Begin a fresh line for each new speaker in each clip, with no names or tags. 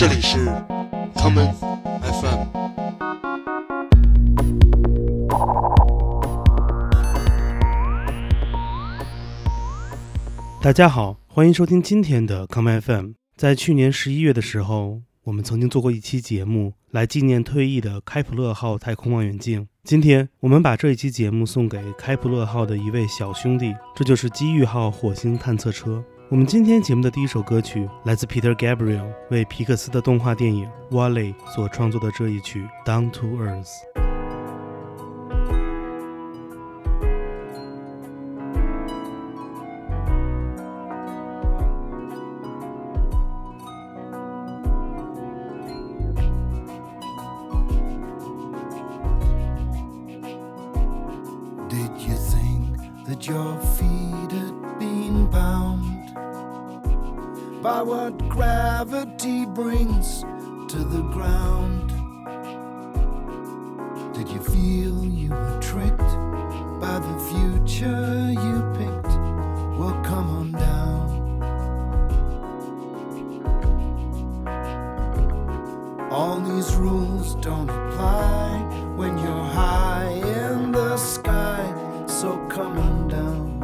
这里是 common FM。
大家好，欢迎收听今天的 common FM。在去年十一月的时候，我们曾经做过一期节目，来纪念退役的开普勒号太空望远镜。今天我们把这一期节目送给开普勒号的一位小兄弟，这就是机遇号火星探测车。我们今天节目的第一首歌曲来自 Peter Gabriel 为皮克斯的动画电影《Wall-E》所创作的这一曲《Down to Earth》。
Gravity brings to the ground? Did you feel you were tricked by the future you picked? Well, come on down. All these rules don't apply when you're high in the sky. So come on down.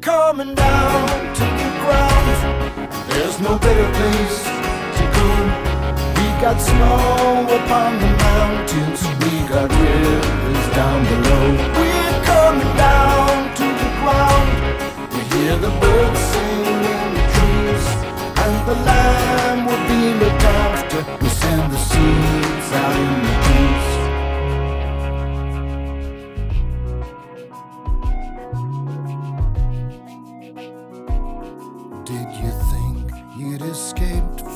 Coming down to the ground. There's no better place to go. We got snow upon the mountains. We got rivers down below. We're coming down to the ground. We hear the birds sing in the trees, and the land will be looked after. We send the seeds out in the east.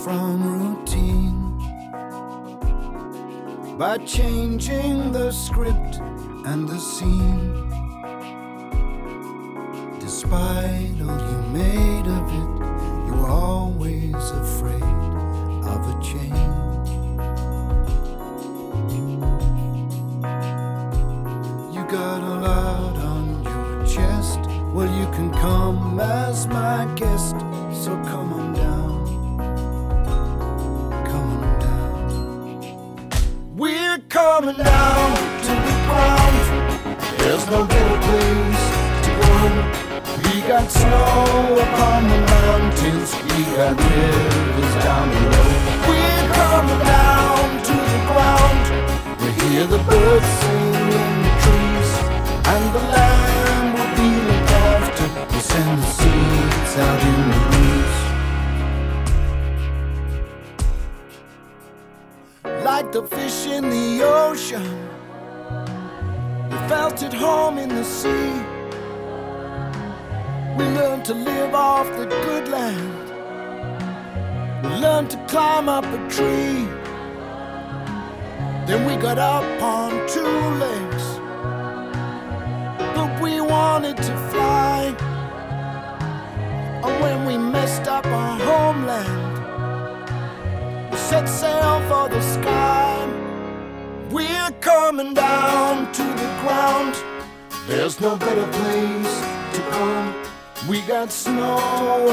From routine by changing the script and the scene? Despite all you made of it, you were always afraid of a change. You got a lot on your chest. Well, you can come as my guest, so come on coming down to the ground. There's no better place to go. We got snow upon the mountains. We got rivers down below. We're coming down to the ground. We hear the birds sing in the trees, and the land will be looked after. We send the seeds out the fish in the ocean, we felt at home in the sea. We learned to live off the good land. We learned to climb up a tree. Then we got up on two legs. But we wanted to fly. And when we messed up our homeland, set sail for the sky. We're coming down to the ground. There's no better place to come. We got snow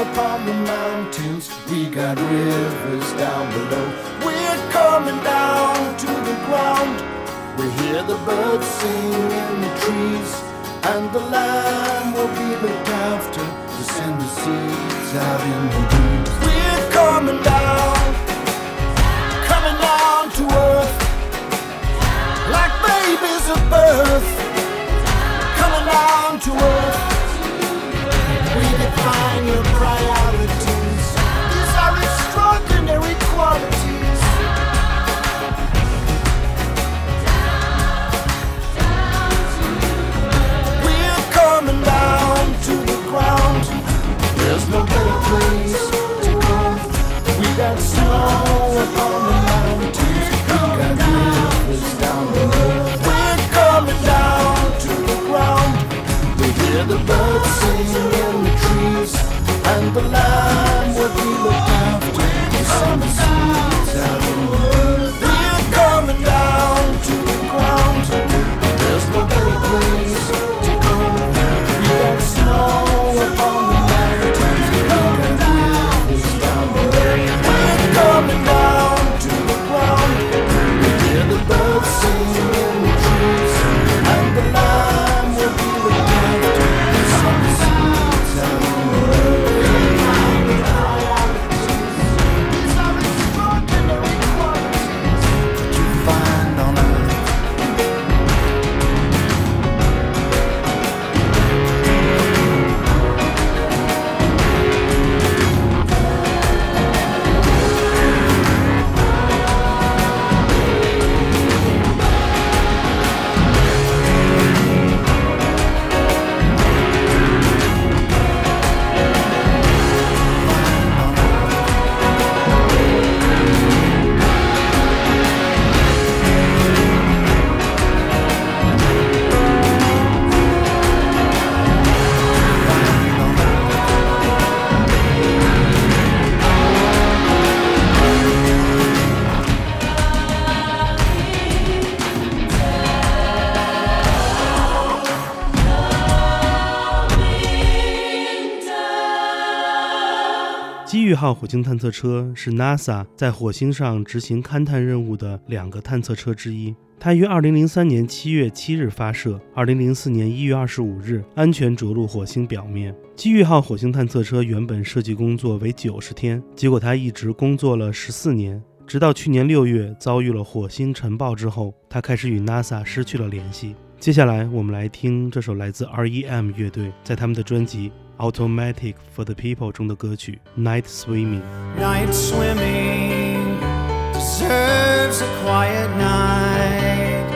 upon the mountains. We got rivers down below. We're coming down to the ground. We hear the birds sing in the trees. And the land will be looked after to send the seeds out in the breeze. We're coming down to earth like babies at birth, coming down to earth. We define your hear the birds sing in the trees, and the land will be looked after. The summer seeds out in the
号火星探测车是 NASA 在火星上执行勘探任务的两个探测车之一。它于2003年7月7日发射，2004年1月25日安全着陆火星表面。机遇号火星探测车原本设计工作为90天，结果它一直工作了14年。直到去年六月遭遇了火星尘暴之后，它开始与 NASA 失去了联系。接下来，我们来听这首来自 REM 乐队在他们的专辑《Automatic for the People》中的歌曲《Night
Swimming》。Night swimming deserves a quiet night.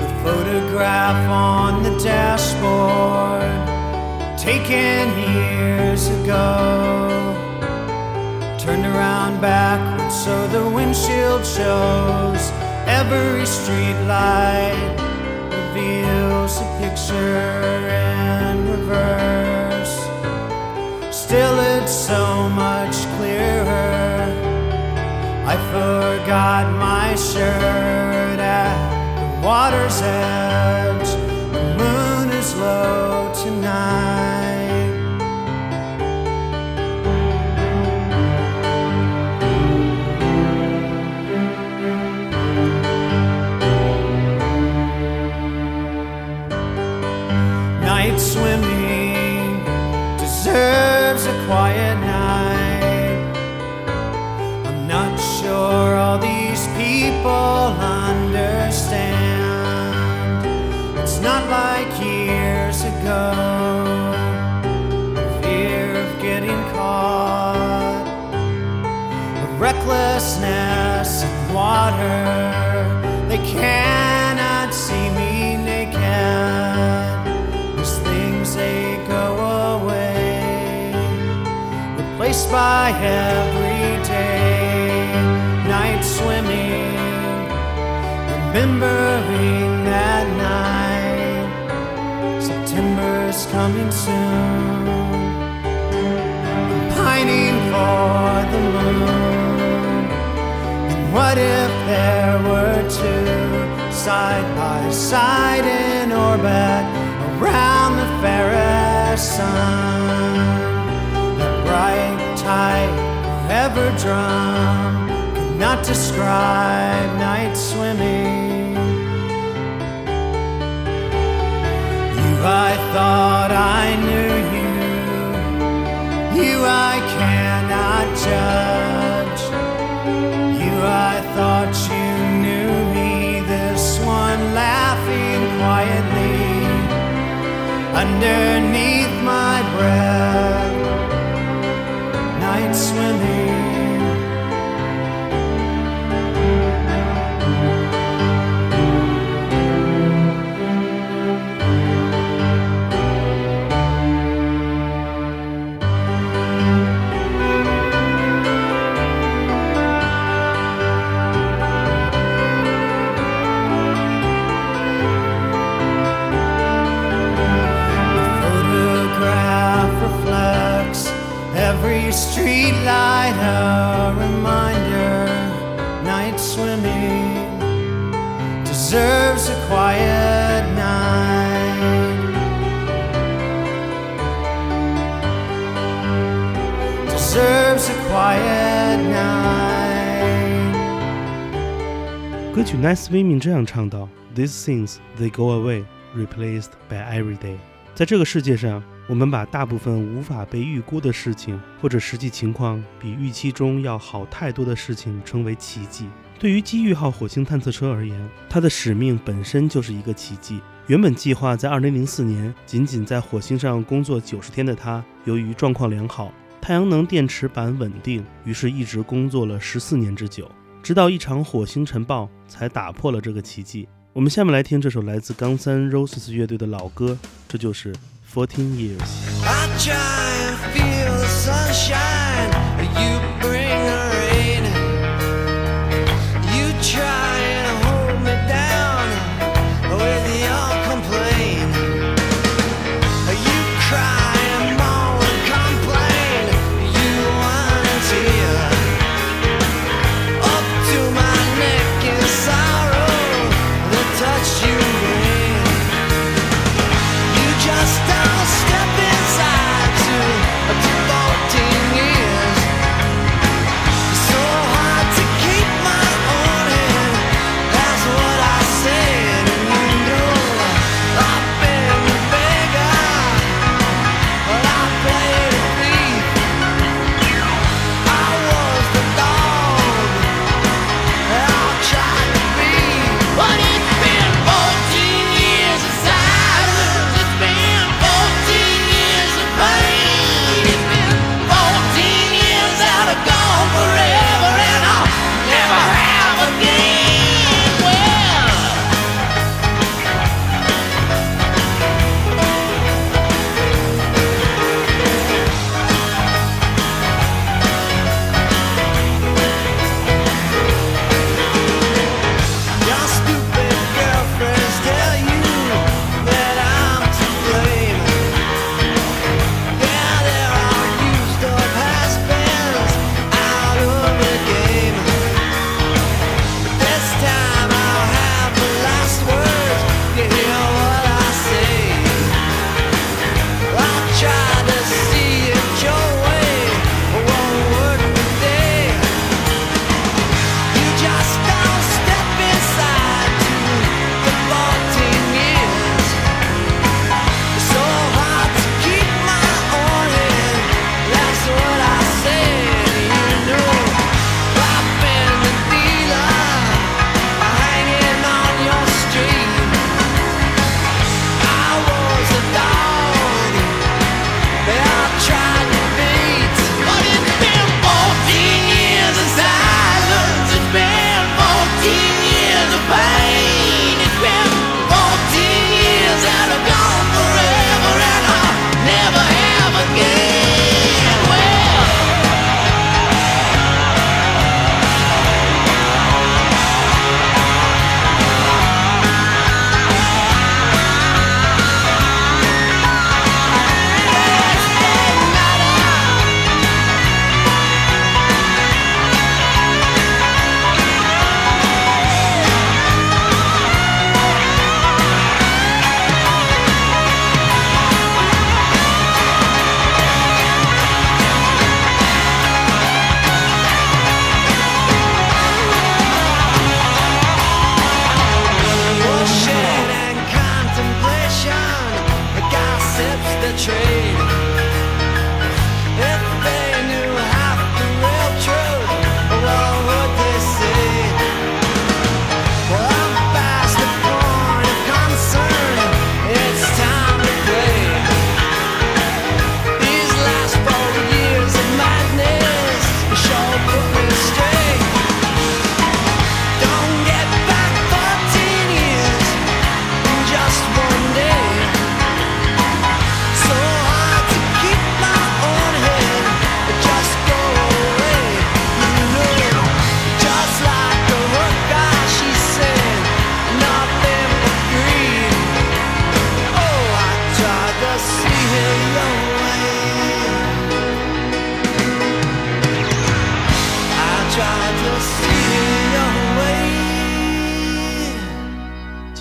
The photograph on the dashboard, taken years ago, turned around backwards so the windshield shows every street light reveals a picture in reverse. Still, it's so much clearer. I forgot my shirt at the water's edge. People understand. It's not like years ago. Fear of getting caught, a recklessness in water. They cannot see me naked. These things they go away, replaced by everyday night swimming. Remembering that night, September's coming soon. I'm pining for the moon. And what if there were two side by side in orbit around the fairest sun? That bright, tight, forever drum could not describe night swimming. I thought I knew you. You, I cannot judge. You, I thought you knew me. This one laughing quietly underneath my breath.《Swimming》
这样唱道：“These things they go away, replaced by every day。”在这个世界上，我们把大部分无法被预估的事情，或者实际情况比预期中要好太多的事情称为奇迹。对于机遇号火星探测车而言，它的使命本身就是一个奇迹。原本计划在2004年仅仅在火星上工作90天的它，由于状况良好，太阳能电池板稳定，于是一直工作了14年之久。直到一场火星尘暴才打破了这个奇迹。我们下面来听这首来自冈三 Roses 乐队的老歌，这就是《Fourteen Years》。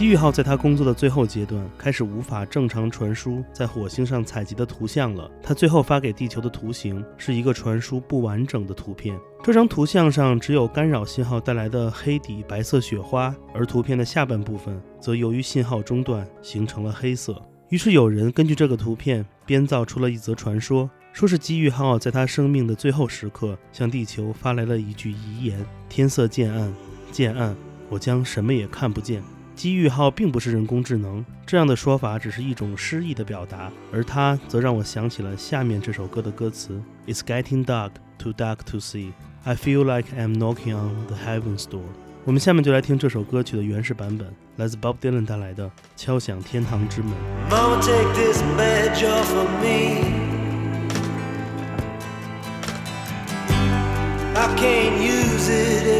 机遇号在他工作的最后阶段，开始无法正常传输在火星上采集的图像了。他最后发给地球的图形是一个传输不完整的图片。这张图像上只有干扰信号带来的黑底白色雪花，而图片的下半部分则由于信号中断形成了黑色。于是有人根据这个图片编造出了一则传说，说是机遇号在他生命的最后时刻向地球发来了一句遗言：“天色渐暗，渐暗，我将什么也看不见。”机遇号并不是人工智能，这样的说法只是一种诗意的表达，而它则让我想起了下面这首歌的歌词：It's getting dark, too dark to see. I feel like I'm knocking on the heaven's door. 我们下面就来听这首歌曲的原始版本，来自 Bob Dylan 带来的《敲响天堂之门》。
I can't use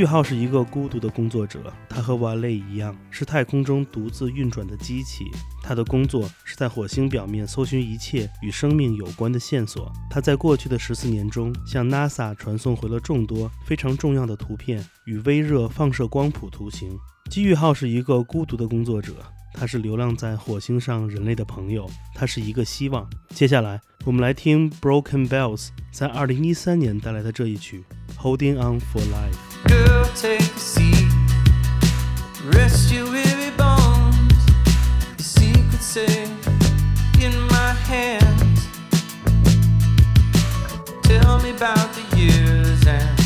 Ooh.
机遇号是一个孤独的工作者，他和瓦雷一样，是太空中独自运转的机器。他的工作是在火星表面搜寻一切与生命有关的线索。他在过去的十四年中，向 NASA 传送回了众多非常重要的图片与微热放射光谱图形。机遇号是一个孤独的工作者，他是流浪在火星上人类的朋友，他是一个希望。接下来，我们来听 Broken Bells 在2013年带来的这一曲《Holding On for
Life》。Girl, take a seat. Rest your weary bones. Secret safe in my hands. Tell me about the years and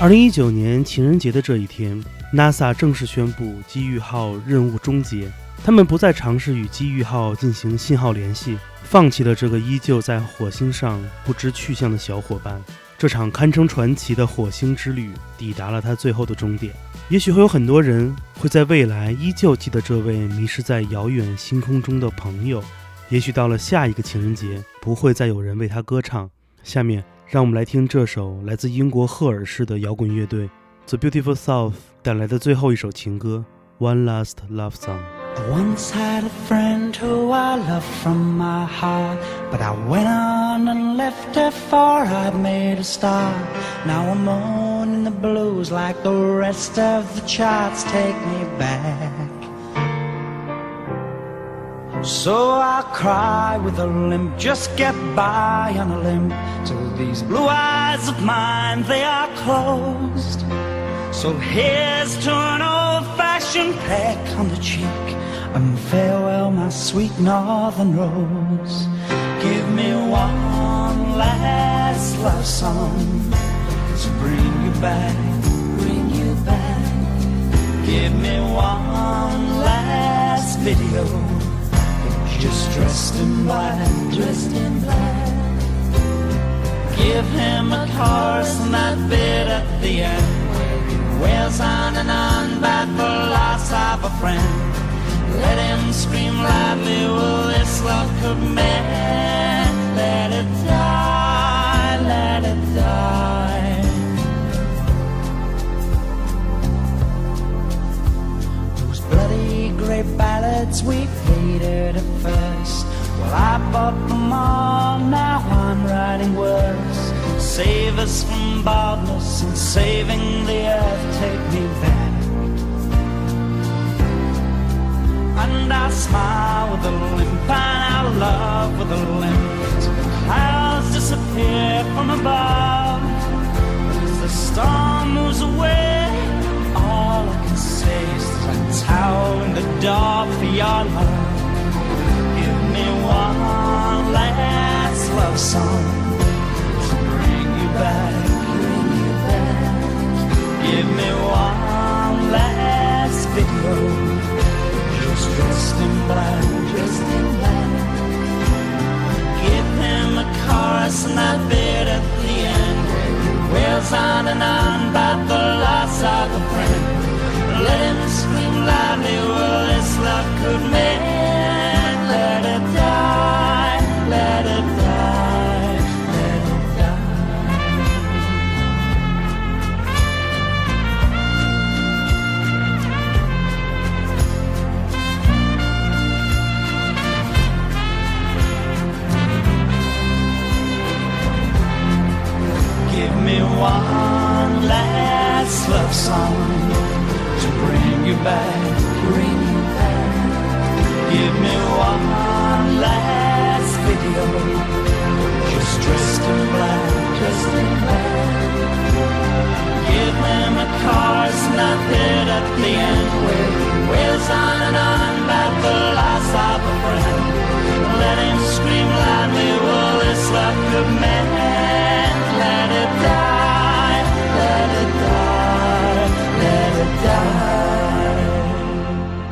二零一九年情人节的这一天，NASA 正式宣布机遇号任务终结，他们不再尝试与机遇号进行信号联系，放弃了这个依旧在火星上不知去向的小伙伴。这场堪称传奇的火星之旅抵达了它最后的终点。也许会有很多人会在未来依旧记得这位迷失在遥远星空中的朋友。也许到了下一个情人节，不会再有人为他歌唱。下面，让我们来听这首来自英国赫尔士的摇滚乐队 The Beautiful South 带来的最后一首情歌《One Last Love Song》。
I once had a friend who I loved from my heart, but I went on and left her for I'd made a star. Now I'm moaning the blues like the rest of the charts take me back. So I cry with a limp, just get by on a limp till these blue eyes of mine they are closed. So here's to an old-fashioned peck on the cheek and farewell, my sweet northern rose. Give me one last love song to bring you back, bring you back. Give me one last video, just dressed in black, dressed in black. Give him a chorus and that bit at the end wails on and on about the loss of a friend. Let him scream loudly, will this love could mend? Let it die, let it die. Those bloody grey ballads we at first. Well, I bought them all, now I'm writing words. Save us from baldness and saving the earth, take me back. And I smile with a limp, and I love with a limp. Clouds disappear from above. As the storm moves away, all I can say is that I tower in the dark for your love. One last love song to bring you back. Give me one last video, just dressed in black. Give him a chorus at the end. On and on the friend. Let him scream loudly, this love could mend.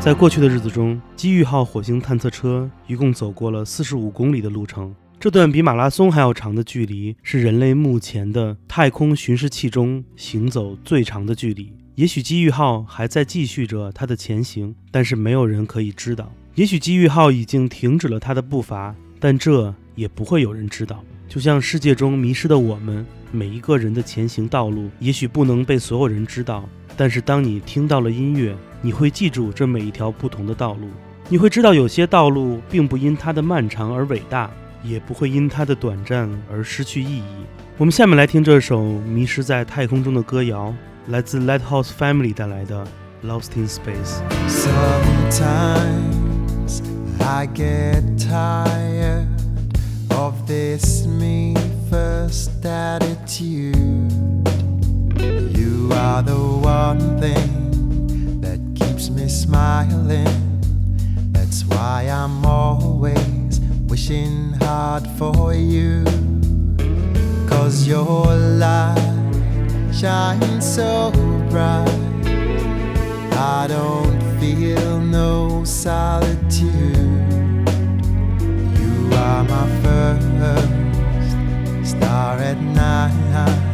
在过去的日子中，机遇号火星探测车一共走过了四十五公里的路程。这段比马拉松还要长的距离，是人类目前的太空巡视器中行走最长的距离。也许机遇号还在继续着它的前行，但是没有人可以知道。也许机遇号已经停止了它的步伐，但这也不会有人知道。就像世界中迷失的我们，每一个人的前行道路，也许不能被所有人知道，但是当你听到了音乐，你会记住这每一条不同的道路。你会知道，有些道路并不因它的漫长而伟大，也不会因它的短暂而失去意义。我们下面来听这首迷失在太空中的歌谣，来自 Lighthouse Family 带来的《Lost in Space》。
I get tired of this me first attitude. You are the one thing that keeps me smiling. That's why I'm always wishing hard for you. Cause your light shines so bright. I don't feel no solitude. You are my first star at night.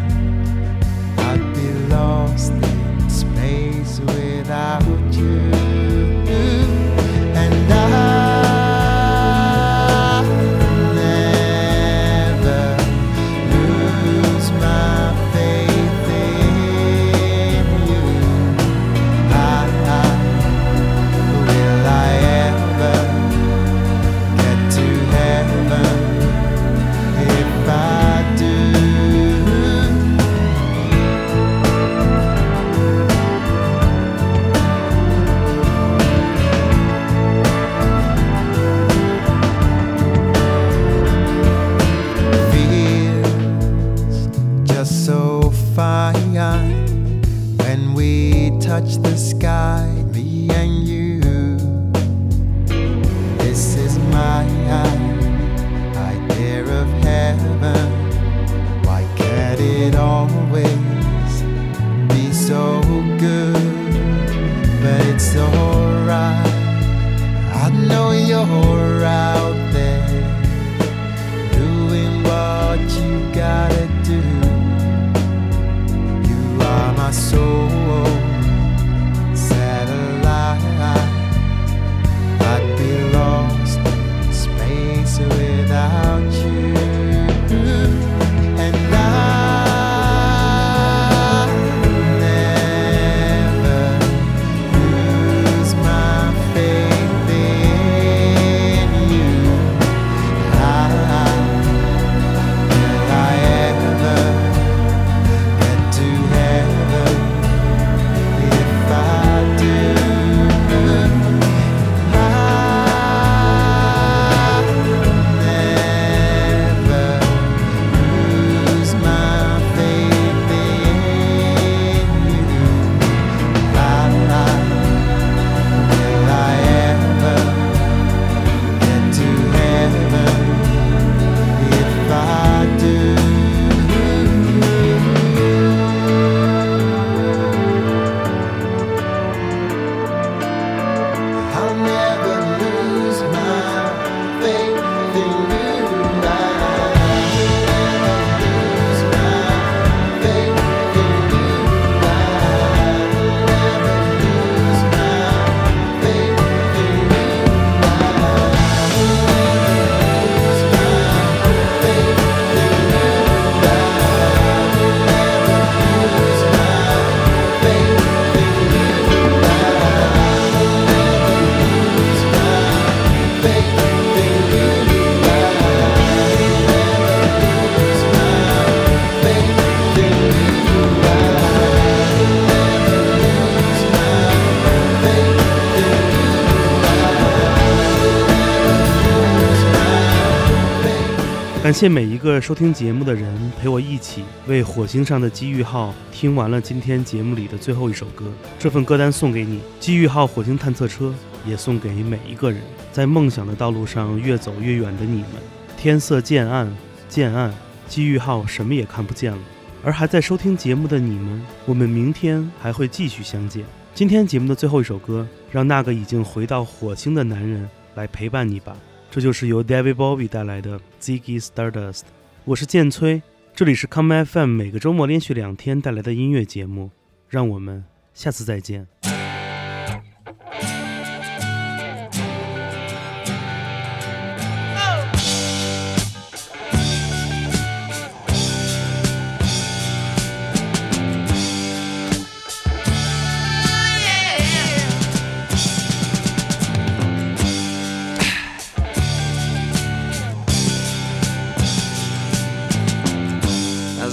感谢每一个收听节目的人，陪我一起为火星上的机遇号听完了今天节目里的最后一首歌。这份歌单送给你，机遇号火星探测车也送给每一个人，在梦想的道路上越走越远的你们。天色渐暗，渐暗，机遇号什么也看不见了。而还在收听节目的你们，我们明天还会继续相见。今天节目的最后一首歌，让那个已经回到火星的男人来陪伴你吧。这就是由 David Bowie 带来的 Ziggy Stardust。我是剑崔，这里是 Come FM 每个周末连续两天带来的音乐节目，让我们下次再见。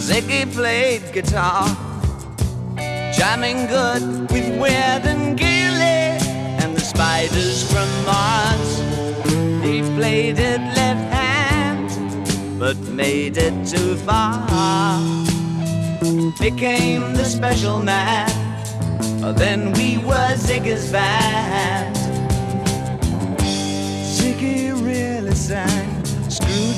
Ziggy played guitar, jamming good with Weird and Gilly and the spiders from Mars. He played it left hand, but made it too far. Became the special man, then we were Ziggy's band. Ziggy really sang.